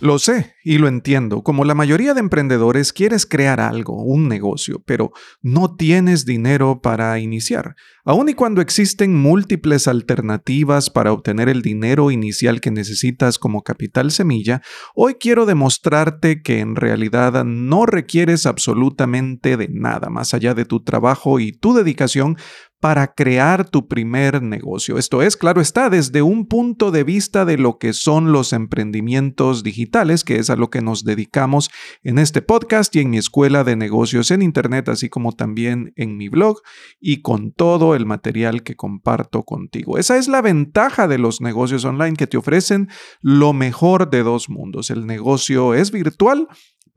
Lo sé y lo entiendo. Como la mayoría de emprendedores, quieres crear algo, un negocio, pero no tienes dinero para iniciar. Aun y cuando existen múltiples alternativas para obtener el dinero inicial que necesitas como capital semilla, hoy quiero demostrarte que en realidad no requieres absolutamente de nada más allá de tu trabajo y tu dedicación para crear tu primer negocio. Esto es, claro está, desde un punto de vista de lo que son los emprendimientos digitales, que es a lo que nos dedicamos en este podcast y en mi escuela de negocios en Internet, así como también en mi blog y con todo el material que comparto contigo. Esa es la ventaja de los negocios online que te ofrecen lo mejor de dos mundos. El negocio es virtual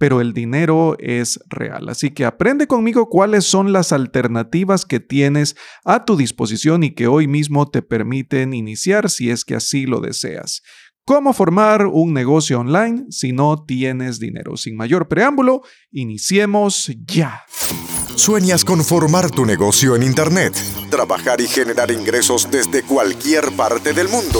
pero el dinero es real. Así que aprende conmigo cuáles son las alternativas que tienes a tu disposición y que hoy mismo te permiten iniciar si es que así lo deseas. ¿Cómo formar un negocio online si no tienes dinero? Sin mayor preámbulo, iniciemos ya. ¿Sueñas con formar tu negocio en Internet? Trabajar y generar ingresos desde cualquier parte del mundo.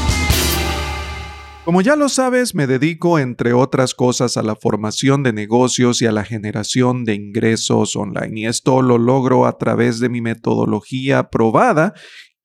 Como ya lo sabes, me dedico, entre otras cosas, a la formación de negocios y a la generación de ingresos online. Y esto lo logro a través de mi metodología probada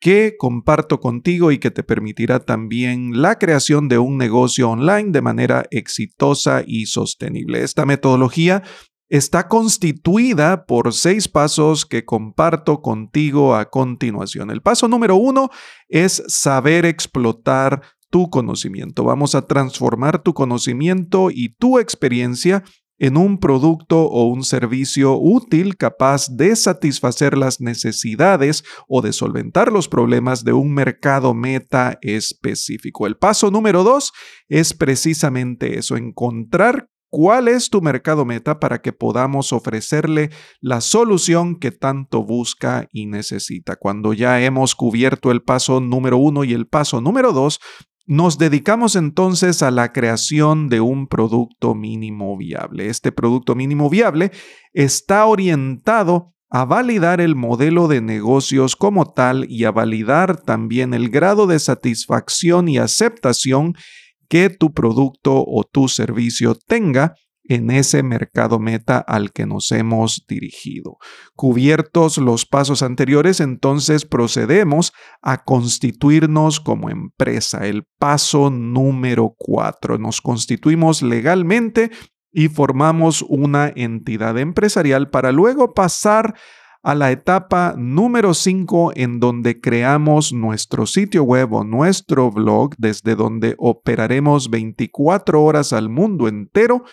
que comparto contigo y que te permitirá también la creación de un negocio online de manera exitosa y sostenible. Esta metodología está constituida por seis pasos que comparto contigo a continuación. El paso número uno es saber explotar tu conocimiento. Vamos a transformar tu conocimiento y tu experiencia en un producto o un servicio útil capaz de satisfacer las necesidades o de solventar los problemas de un mercado meta específico. El paso número dos es precisamente eso, encontrar cuál es tu mercado meta para que podamos ofrecerle la solución que tanto busca y necesita. Cuando ya hemos cubierto el paso número uno y el paso número dos, nos dedicamos entonces a la creación de un producto mínimo viable. Este producto mínimo viable está orientado a validar el modelo de negocios como tal y a validar también el grado de satisfacción y aceptación que tu producto o tu servicio tenga en ese mercado meta al que nos hemos dirigido. Cubiertos los pasos anteriores, entonces procedemos a constituirnos como empresa. El paso número cuatro. Nos constituimos legalmente y formamos una entidad empresarial para luego pasar a la etapa número 5 en donde creamos nuestro sitio web o nuestro blog desde donde operaremos 24 horas al mundo entero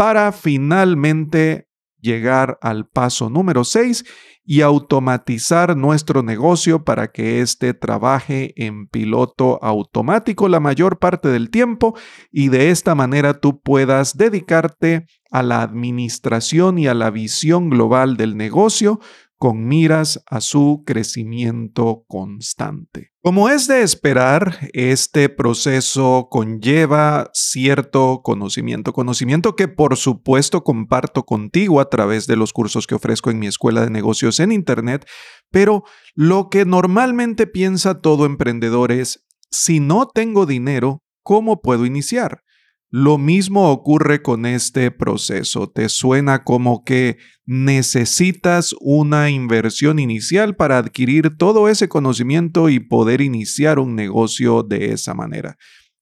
para finalmente llegar al paso número 6 y automatizar nuestro negocio para que éste trabaje en piloto automático la mayor parte del tiempo y de esta manera tú puedas dedicarte a la administración y a la visión global del negocio con miras a su crecimiento constante. Como es de esperar, este proceso conlleva cierto conocimiento, conocimiento que por supuesto comparto contigo a través de los cursos que ofrezco en mi escuela de negocios en Internet, pero lo que normalmente piensa todo emprendedor es, si no tengo dinero, ¿cómo puedo iniciar? Lo mismo ocurre con este proceso. Te suena como que necesitas una inversión inicial para adquirir todo ese conocimiento y poder iniciar un negocio de esa manera.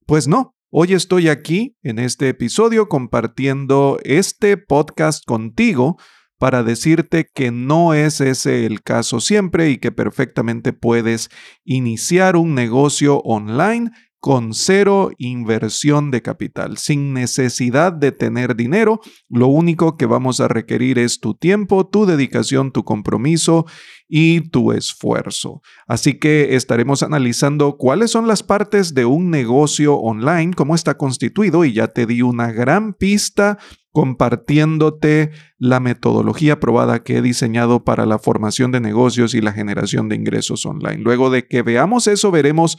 Pues no, hoy estoy aquí en este episodio compartiendo este podcast contigo para decirte que no es ese el caso siempre y que perfectamente puedes iniciar un negocio online con cero inversión de capital, sin necesidad de tener dinero. Lo único que vamos a requerir es tu tiempo, tu dedicación, tu compromiso y tu esfuerzo. Así que estaremos analizando cuáles son las partes de un negocio online, cómo está constituido y ya te di una gran pista compartiéndote la metodología probada que he diseñado para la formación de negocios y la generación de ingresos online. Luego de que veamos eso, veremos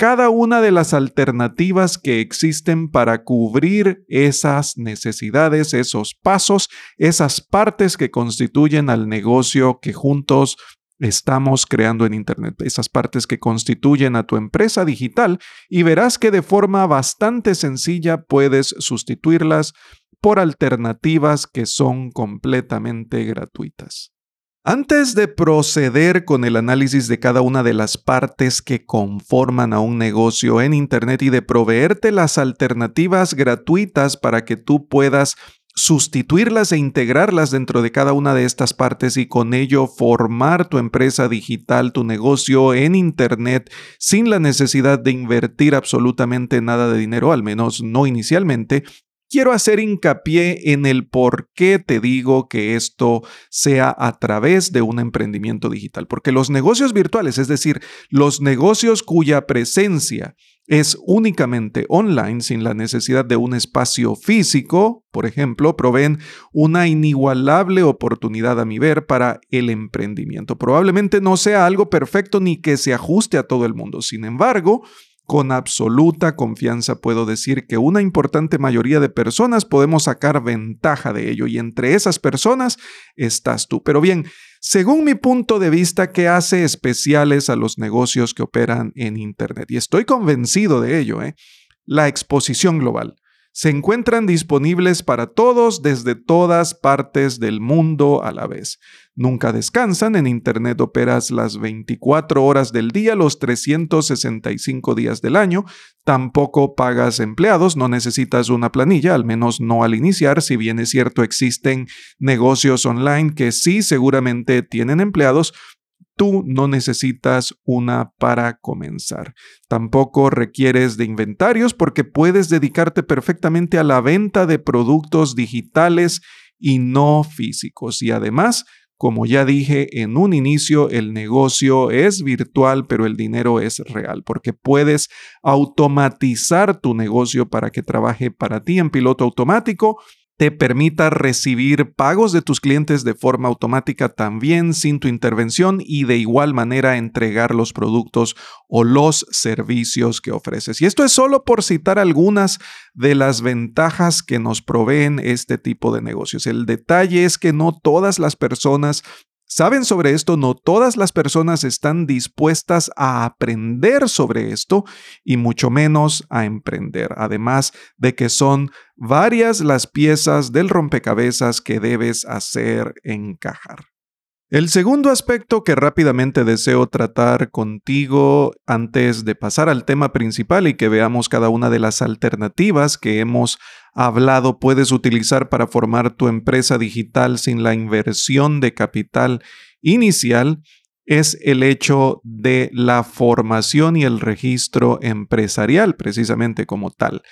cada una de las alternativas que existen para cubrir esas necesidades, esos pasos, esas partes que constituyen al negocio que juntos estamos creando en Internet, esas partes que constituyen a tu empresa digital y verás que de forma bastante sencilla puedes sustituirlas por alternativas que son completamente gratuitas. Antes de proceder con el análisis de cada una de las partes que conforman a un negocio en Internet y de proveerte las alternativas gratuitas para que tú puedas sustituirlas e integrarlas dentro de cada una de estas partes y con ello formar tu empresa digital, tu negocio en Internet sin la necesidad de invertir absolutamente nada de dinero, al menos no inicialmente, quiero hacer hincapié en el por qué te digo que esto sea a través de un emprendimiento digital. Porque los negocios virtuales, es decir, los negocios cuya presencia es únicamente online, sin la necesidad de un espacio físico, por ejemplo, proveen una inigualable oportunidad a mi ver para el emprendimiento. Probablemente no sea algo perfecto ni que se ajuste a todo el mundo. Sin embargo, con absoluta confianza puedo decir que una importante mayoría de personas podemos sacar ventaja de ello y entre esas personas estás tú. Pero bien, según mi punto de vista, ¿qué hace especiales a los negocios que operan en Internet? Y estoy convencido de ello, ¿eh? La exposición global se encuentran disponibles para todos desde todas partes del mundo a la vez. Nunca descansan, en Internet operas las 24 horas del día, los 365 días del año, tampoco pagas empleados, no necesitas una planilla, al menos no al iniciar, si bien es cierto existen negocios online que sí seguramente tienen empleados, Tú no necesitas una para comenzar. Tampoco requieres de inventarios porque puedes dedicarte perfectamente a la venta de productos digitales y no físicos. Y además, como ya dije en un inicio, el negocio es virtual, pero el dinero es real, porque puedes automatizar tu negocio para que trabaje para ti en piloto automático te permita recibir pagos de tus clientes de forma automática también sin tu intervención y de igual manera entregar los productos o los servicios que ofreces. Y esto es solo por citar algunas de las ventajas que nos proveen este tipo de negocios. El detalle es que no todas las personas saben sobre esto, no todas las personas están dispuestas a aprender sobre esto y mucho menos a emprender, además de que son varias las piezas del rompecabezas que debes hacer encajar. El segundo aspecto que rápidamente deseo tratar contigo antes de pasar al tema principal y que veamos cada una de las alternativas que hemos hablado puedes utilizar para formar tu empresa digital sin la inversión de capital inicial es el hecho de la formación y el registro empresarial precisamente como tal.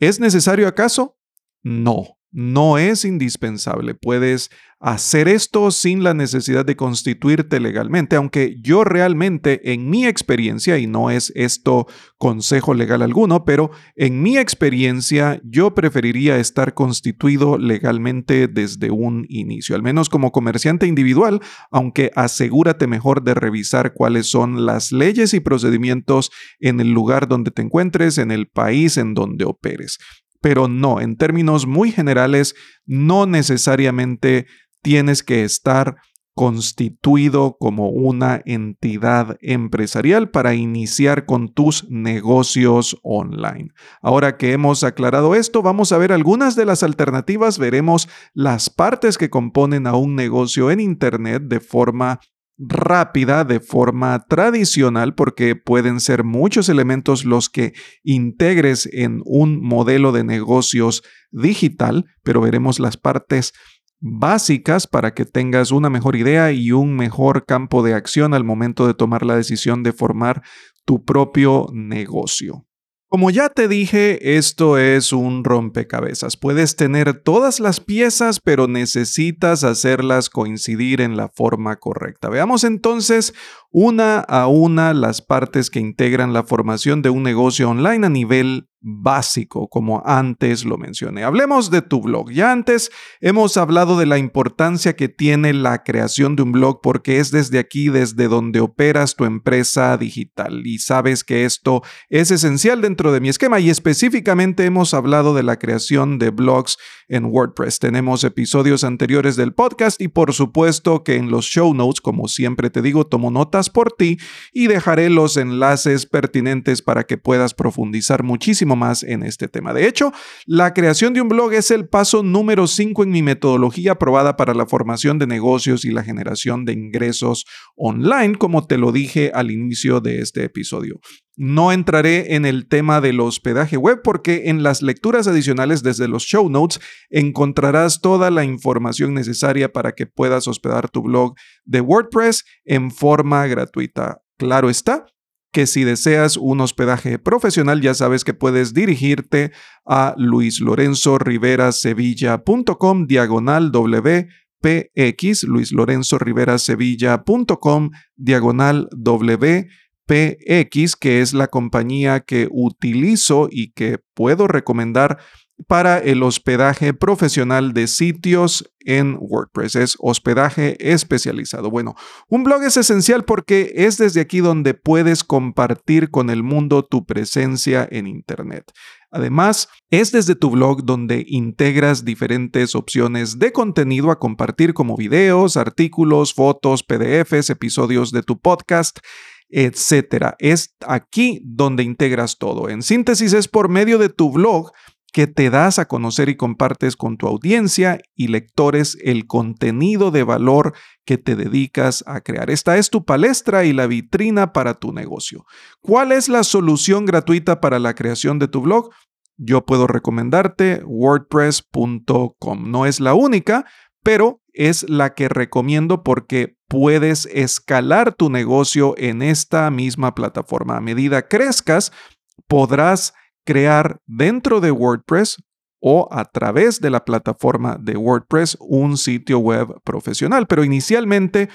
¿Es necesario acaso? No no es indispensable. Puedes hacer esto sin la necesidad de constituirte legalmente, aunque yo realmente en mi experiencia, y no es esto consejo legal alguno, pero en mi experiencia yo preferiría estar constituido legalmente desde un inicio, al menos como comerciante individual, aunque asegúrate mejor de revisar cuáles son las leyes y procedimientos en el lugar donde te encuentres, en el país en donde operes pero no, en términos muy generales, no necesariamente tienes que estar constituido como una entidad empresarial para iniciar con tus negocios online. Ahora que hemos aclarado esto, vamos a ver algunas de las alternativas, veremos las partes que componen a un negocio en Internet de forma rápida de forma tradicional porque pueden ser muchos elementos los que integres en un modelo de negocios digital, pero veremos las partes básicas para que tengas una mejor idea y un mejor campo de acción al momento de tomar la decisión de formar tu propio negocio. Como ya te dije, esto es un rompecabezas. Puedes tener todas las piezas, pero necesitas hacerlas coincidir en la forma correcta. Veamos entonces una a una las partes que integran la formación de un negocio online a nivel básico, como antes lo mencioné. Hablemos de tu blog. Ya antes hemos hablado de la importancia que tiene la creación de un blog porque es desde aquí, desde donde operas tu empresa digital. Y sabes que esto es esencial dentro de mi esquema y específicamente hemos hablado de la creación de blogs en WordPress. Tenemos episodios anteriores del podcast y por supuesto que en los show notes, como siempre te digo, tomo notas por ti y dejaré los enlaces pertinentes para que puedas profundizar muchísimo más en este tema. De hecho, la creación de un blog es el paso número 5 en mi metodología aprobada para la formación de negocios y la generación de ingresos online, como te lo dije al inicio de este episodio. No entraré en el tema del hospedaje web porque en las lecturas adicionales desde los show notes encontrarás toda la información necesaria para que puedas hospedar tu blog de WordPress en forma gratuita. Claro está, que si deseas un hospedaje profesional ya sabes que puedes dirigirte a luislorenzoriverasevilla.com diagonal WPX, luislorenzoriverasevilla.com diagonal WPX, que es la compañía que utilizo y que puedo recomendar para el hospedaje profesional de sitios en WordPress. Es hospedaje especializado. Bueno, un blog es esencial porque es desde aquí donde puedes compartir con el mundo tu presencia en Internet. Además, es desde tu blog donde integras diferentes opciones de contenido a compartir como videos, artículos, fotos, PDFs, episodios de tu podcast etcétera. Es aquí donde integras todo. En síntesis, es por medio de tu blog que te das a conocer y compartes con tu audiencia y lectores el contenido de valor que te dedicas a crear. Esta es tu palestra y la vitrina para tu negocio. ¿Cuál es la solución gratuita para la creación de tu blog? Yo puedo recomendarte wordpress.com. No es la única, pero es la que recomiendo porque puedes escalar tu negocio en esta misma plataforma. A medida crezcas, podrás crear dentro de WordPress o a través de la plataforma de WordPress un sitio web profesional. Pero inicialmente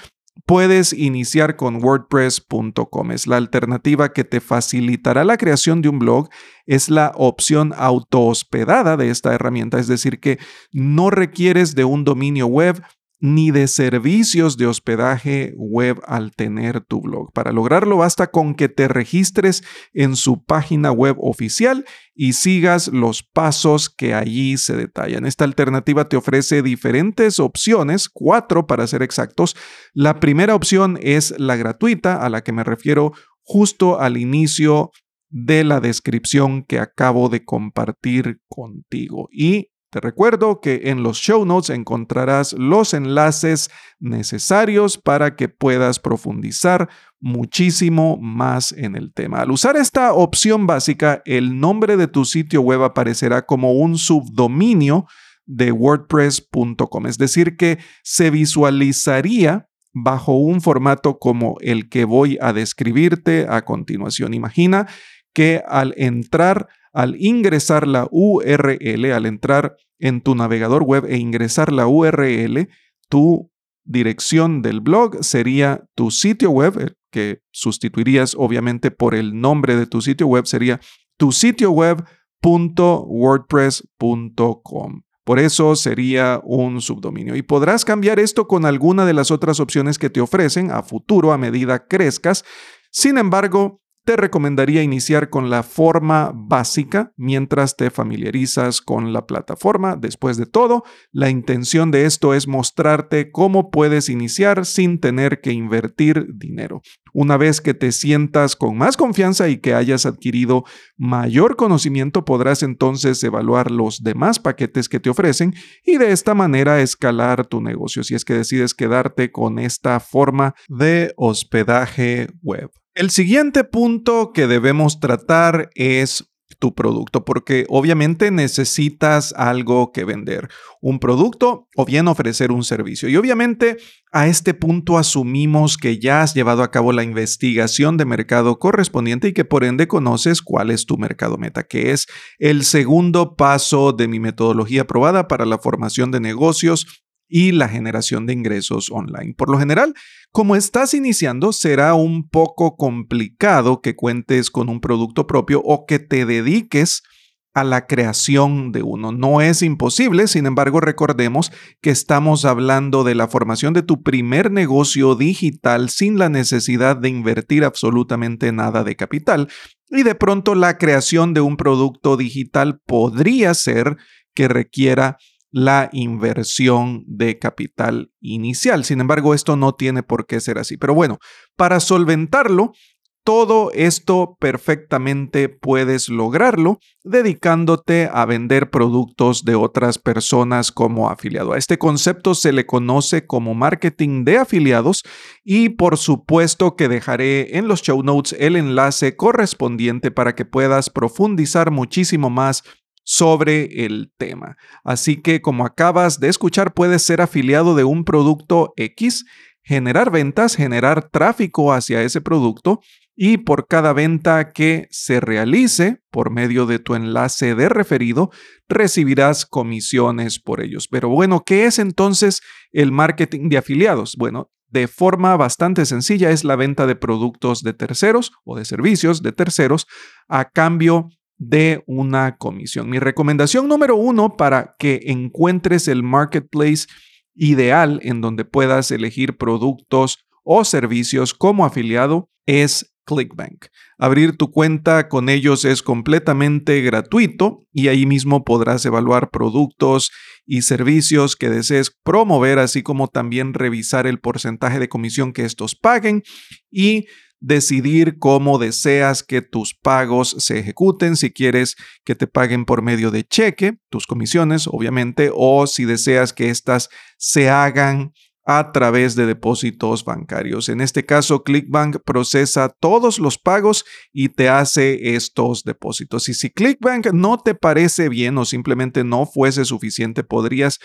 puedes iniciar con wordpress.com. Es la alternativa que te facilitará la creación de un blog. Es la opción auto-hospedada de esta herramienta, es decir, que no requieres de un dominio web, ni de servicios de hospedaje web al tener tu blog. Para lograrlo basta con que te registres en su página web oficial y sigas los pasos que allí se detallan. Esta alternativa te ofrece diferentes opciones, cuatro para ser exactos. La primera opción es la gratuita, a la que me refiero justo al inicio de la descripción que acabo de compartir contigo. Y te recuerdo que en los show notes encontrarás los enlaces necesarios para que puedas profundizar muchísimo más en el tema. Al usar esta opción básica, el nombre de tu sitio web aparecerá como un subdominio de wordpress.com, es decir, que se visualizaría bajo un formato como el que voy a describirte a continuación. Imagina que al entrar al ingresar la URL, al entrar en tu navegador web e ingresar la URL, tu dirección del blog sería tu sitio web, eh, que sustituirías obviamente por el nombre de tu sitio web, sería tu sitio web.wordpress.com. Por eso sería un subdominio. Y podrás cambiar esto con alguna de las otras opciones que te ofrecen a futuro a medida crezcas. Sin embargo, te recomendaría iniciar con la forma básica mientras te familiarizas con la plataforma. Después de todo, la intención de esto es mostrarte cómo puedes iniciar sin tener que invertir dinero. Una vez que te sientas con más confianza y que hayas adquirido mayor conocimiento, podrás entonces evaluar los demás paquetes que te ofrecen y de esta manera escalar tu negocio si es que decides quedarte con esta forma de hospedaje web. El siguiente punto que debemos tratar es tu producto, porque obviamente necesitas algo que vender, un producto o bien ofrecer un servicio. Y obviamente a este punto asumimos que ya has llevado a cabo la investigación de mercado correspondiente y que por ende conoces cuál es tu mercado meta, que es el segundo paso de mi metodología probada para la formación de negocios y la generación de ingresos online. Por lo general, como estás iniciando, será un poco complicado que cuentes con un producto propio o que te dediques a la creación de uno. No es imposible, sin embargo, recordemos que estamos hablando de la formación de tu primer negocio digital sin la necesidad de invertir absolutamente nada de capital. Y de pronto la creación de un producto digital podría ser que requiera la inversión de capital inicial. Sin embargo, esto no tiene por qué ser así. Pero bueno, para solventarlo, todo esto perfectamente puedes lograrlo dedicándote a vender productos de otras personas como afiliado. A este concepto se le conoce como marketing de afiliados y por supuesto que dejaré en los show notes el enlace correspondiente para que puedas profundizar muchísimo más sobre el tema. Así que como acabas de escuchar, puedes ser afiliado de un producto X, generar ventas, generar tráfico hacia ese producto y por cada venta que se realice por medio de tu enlace de referido, recibirás comisiones por ellos. Pero bueno, ¿qué es entonces el marketing de afiliados? Bueno, de forma bastante sencilla es la venta de productos de terceros o de servicios de terceros a cambio de una comisión. Mi recomendación número uno para que encuentres el marketplace ideal en donde puedas elegir productos o servicios como afiliado es ClickBank. Abrir tu cuenta con ellos es completamente gratuito y ahí mismo podrás evaluar productos y servicios que desees promover, así como también revisar el porcentaje de comisión que estos paguen y decidir cómo deseas que tus pagos se ejecuten, si quieres que te paguen por medio de cheque, tus comisiones, obviamente, o si deseas que éstas se hagan a través de depósitos bancarios. En este caso, ClickBank procesa todos los pagos y te hace estos depósitos. Y si ClickBank no te parece bien o simplemente no fuese suficiente, podrías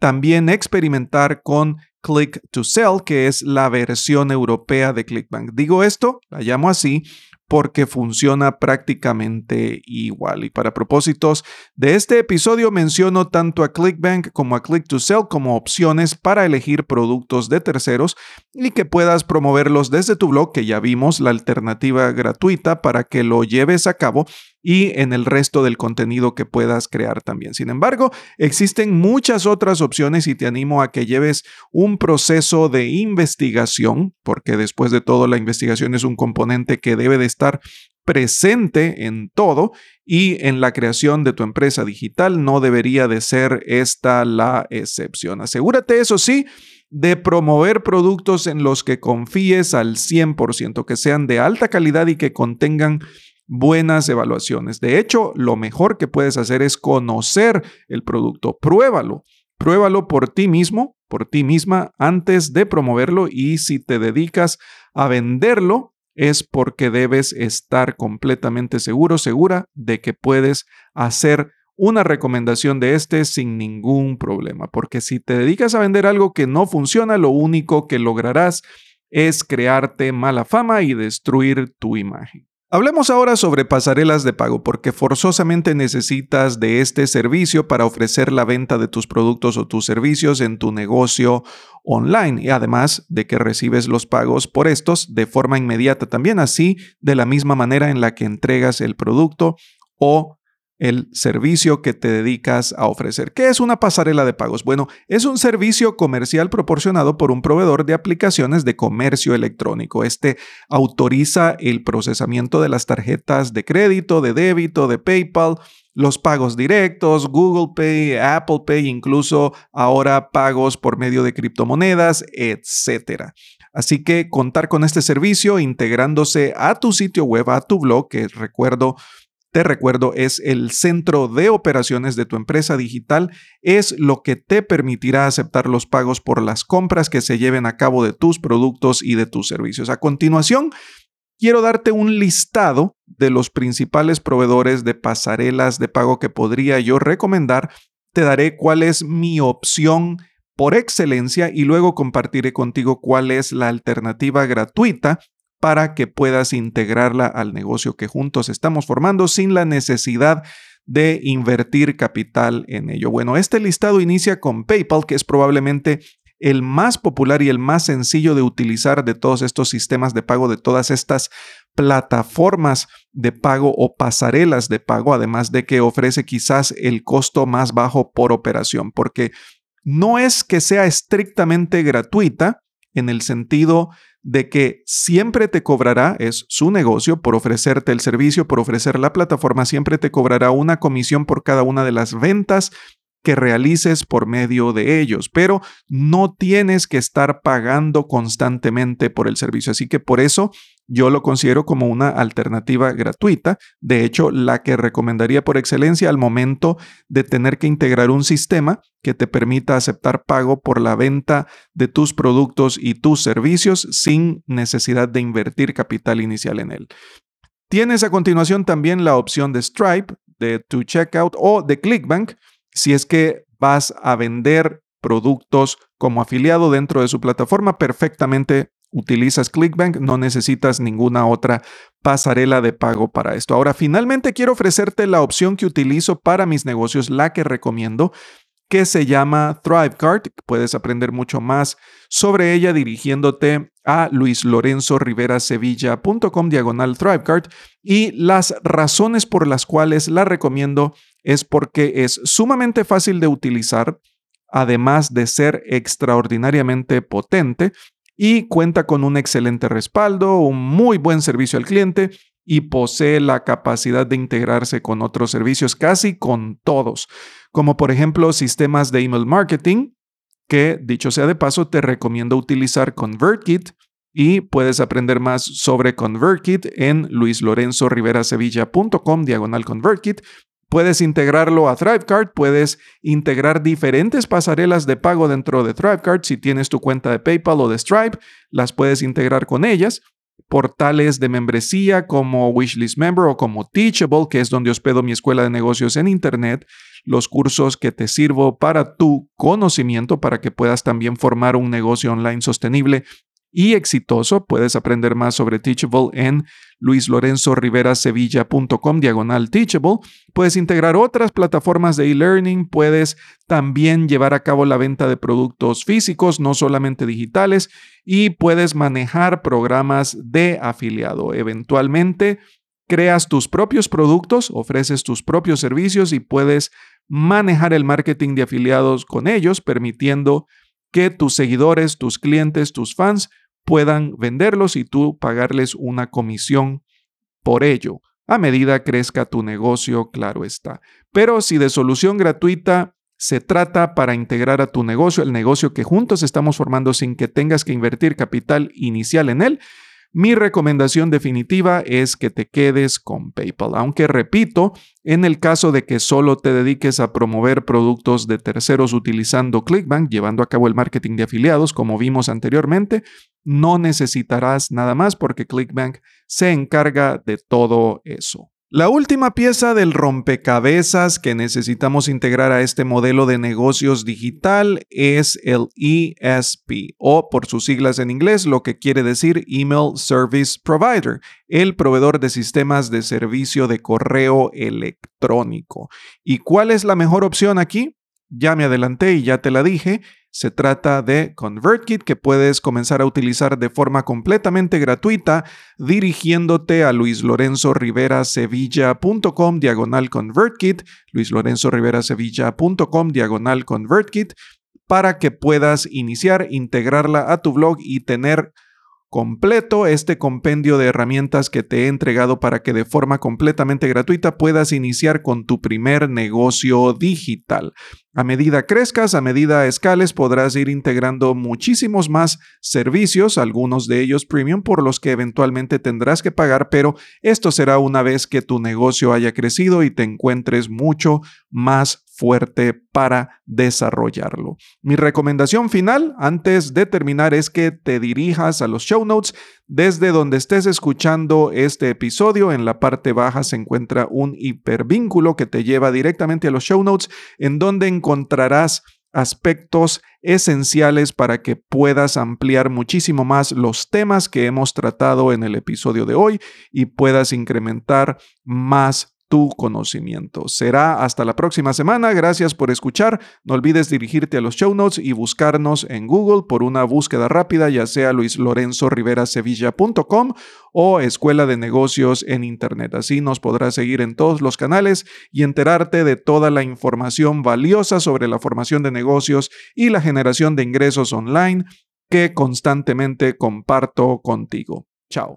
también experimentar con Click to Sell, que es la versión europea de ClickBank. Digo esto, la llamo así, porque funciona prácticamente igual. Y para propósitos de este episodio menciono tanto a ClickBank como a Click to Sell como opciones para elegir productos de terceros y que puedas promoverlos desde tu blog, que ya vimos la alternativa gratuita para que lo lleves a cabo y en el resto del contenido que puedas crear también. Sin embargo, existen muchas otras opciones y te animo a que lleves un proceso de investigación, porque después de todo la investigación es un componente que debe de estar presente en todo y en la creación de tu empresa digital no debería de ser esta la excepción. Asegúrate, eso sí, de promover productos en los que confíes al 100%, que sean de alta calidad y que contengan buenas evaluaciones. De hecho, lo mejor que puedes hacer es conocer el producto. Pruébalo. Pruébalo por ti mismo, por ti misma, antes de promoverlo y si te dedicas a venderlo, es porque debes estar completamente seguro, segura de que puedes hacer una recomendación de este sin ningún problema. Porque si te dedicas a vender algo que no funciona, lo único que lograrás es crearte mala fama y destruir tu imagen. Hablemos ahora sobre pasarelas de pago porque forzosamente necesitas de este servicio para ofrecer la venta de tus productos o tus servicios en tu negocio online y además de que recibes los pagos por estos de forma inmediata también así de la misma manera en la que entregas el producto o el servicio que te dedicas a ofrecer. ¿Qué es una pasarela de pagos? Bueno, es un servicio comercial proporcionado por un proveedor de aplicaciones de comercio electrónico. Este autoriza el procesamiento de las tarjetas de crédito, de débito, de PayPal, los pagos directos, Google Pay, Apple Pay, incluso ahora pagos por medio de criptomonedas, etc. Así que contar con este servicio integrándose a tu sitio web, a tu blog, que recuerdo te recuerdo, es el centro de operaciones de tu empresa digital, es lo que te permitirá aceptar los pagos por las compras que se lleven a cabo de tus productos y de tus servicios. A continuación, quiero darte un listado de los principales proveedores de pasarelas de pago que podría yo recomendar. Te daré cuál es mi opción por excelencia y luego compartiré contigo cuál es la alternativa gratuita para que puedas integrarla al negocio que juntos estamos formando sin la necesidad de invertir capital en ello. Bueno, este listado inicia con PayPal, que es probablemente el más popular y el más sencillo de utilizar de todos estos sistemas de pago, de todas estas plataformas de pago o pasarelas de pago, además de que ofrece quizás el costo más bajo por operación, porque no es que sea estrictamente gratuita en el sentido de que siempre te cobrará, es su negocio, por ofrecerte el servicio, por ofrecer la plataforma, siempre te cobrará una comisión por cada una de las ventas que realices por medio de ellos, pero no tienes que estar pagando constantemente por el servicio. Así que por eso yo lo considero como una alternativa gratuita, de hecho la que recomendaría por excelencia al momento de tener que integrar un sistema que te permita aceptar pago por la venta de tus productos y tus servicios sin necesidad de invertir capital inicial en él. Tienes a continuación también la opción de Stripe, de To Checkout o de Clickbank, si es que vas a vender productos como afiliado dentro de su plataforma, perfectamente utilizas Clickbank, no necesitas ninguna otra pasarela de pago para esto. Ahora, finalmente quiero ofrecerte la opción que utilizo para mis negocios, la que recomiendo, que se llama ThriveCard. Puedes aprender mucho más sobre ella dirigiéndote a luislorenzoriverasevilla.com diagonal ThriveCard y las razones por las cuales la recomiendo es porque es sumamente fácil de utilizar, además de ser extraordinariamente potente y cuenta con un excelente respaldo, un muy buen servicio al cliente y posee la capacidad de integrarse con otros servicios, casi con todos, como por ejemplo sistemas de email marketing, que dicho sea de paso, te recomiendo utilizar ConvertKit y puedes aprender más sobre ConvertKit en luislorenzoriverasevilla.com diagonal ConvertKit Puedes integrarlo a ThriveCard, puedes integrar diferentes pasarelas de pago dentro de ThriveCard. Si tienes tu cuenta de PayPal o de Stripe, las puedes integrar con ellas. Portales de membresía como Wishlist Member o como Teachable, que es donde hospedo mi escuela de negocios en Internet. Los cursos que te sirvo para tu conocimiento, para que puedas también formar un negocio online sostenible y exitoso. Puedes aprender más sobre Teachable en luislorenzoriverasevilla.com diagonal Teachable. Puedes integrar otras plataformas de e-learning. Puedes también llevar a cabo la venta de productos físicos, no solamente digitales. Y puedes manejar programas de afiliado. Eventualmente creas tus propios productos, ofreces tus propios servicios y puedes manejar el marketing de afiliados con ellos, permitiendo que tus seguidores, tus clientes, tus fans puedan venderlos y tú pagarles una comisión por ello. A medida crezca tu negocio, claro está. Pero si de solución gratuita se trata para integrar a tu negocio, el negocio que juntos estamos formando sin que tengas que invertir capital inicial en él, mi recomendación definitiva es que te quedes con PayPal, aunque repito, en el caso de que solo te dediques a promover productos de terceros utilizando Clickbank, llevando a cabo el marketing de afiliados, como vimos anteriormente, no necesitarás nada más porque Clickbank se encarga de todo eso. La última pieza del rompecabezas que necesitamos integrar a este modelo de negocios digital es el ESP o por sus siglas en inglés, lo que quiere decir Email Service Provider, el proveedor de sistemas de servicio de correo electrónico. ¿Y cuál es la mejor opción aquí? Ya me adelanté y ya te la dije, se trata de ConvertKit que puedes comenzar a utilizar de forma completamente gratuita dirigiéndote a luislorenzoriverasevilla.com diagonal ConvertKit, luislorenzoriverasevilla.com diagonal ConvertKit para que puedas iniciar, integrarla a tu blog y tener completo este compendio de herramientas que te he entregado para que de forma completamente gratuita puedas iniciar con tu primer negocio digital. A medida crezcas, a medida escales, podrás ir integrando muchísimos más servicios, algunos de ellos premium, por los que eventualmente tendrás que pagar, pero esto será una vez que tu negocio haya crecido y te encuentres mucho más fuerte para desarrollarlo. Mi recomendación final antes de terminar es que te dirijas a los show notes desde donde estés escuchando este episodio. En la parte baja se encuentra un hipervínculo que te lleva directamente a los show notes en donde encontrarás aspectos esenciales para que puedas ampliar muchísimo más los temas que hemos tratado en el episodio de hoy y puedas incrementar más tu conocimiento. Será hasta la próxima semana. Gracias por escuchar. No olvides dirigirte a los show notes y buscarnos en Google por una búsqueda rápida, ya sea luislorenzorivera.sevilla.com o Escuela de Negocios en Internet. Así nos podrás seguir en todos los canales y enterarte de toda la información valiosa sobre la formación de negocios y la generación de ingresos online que constantemente comparto contigo. Chao.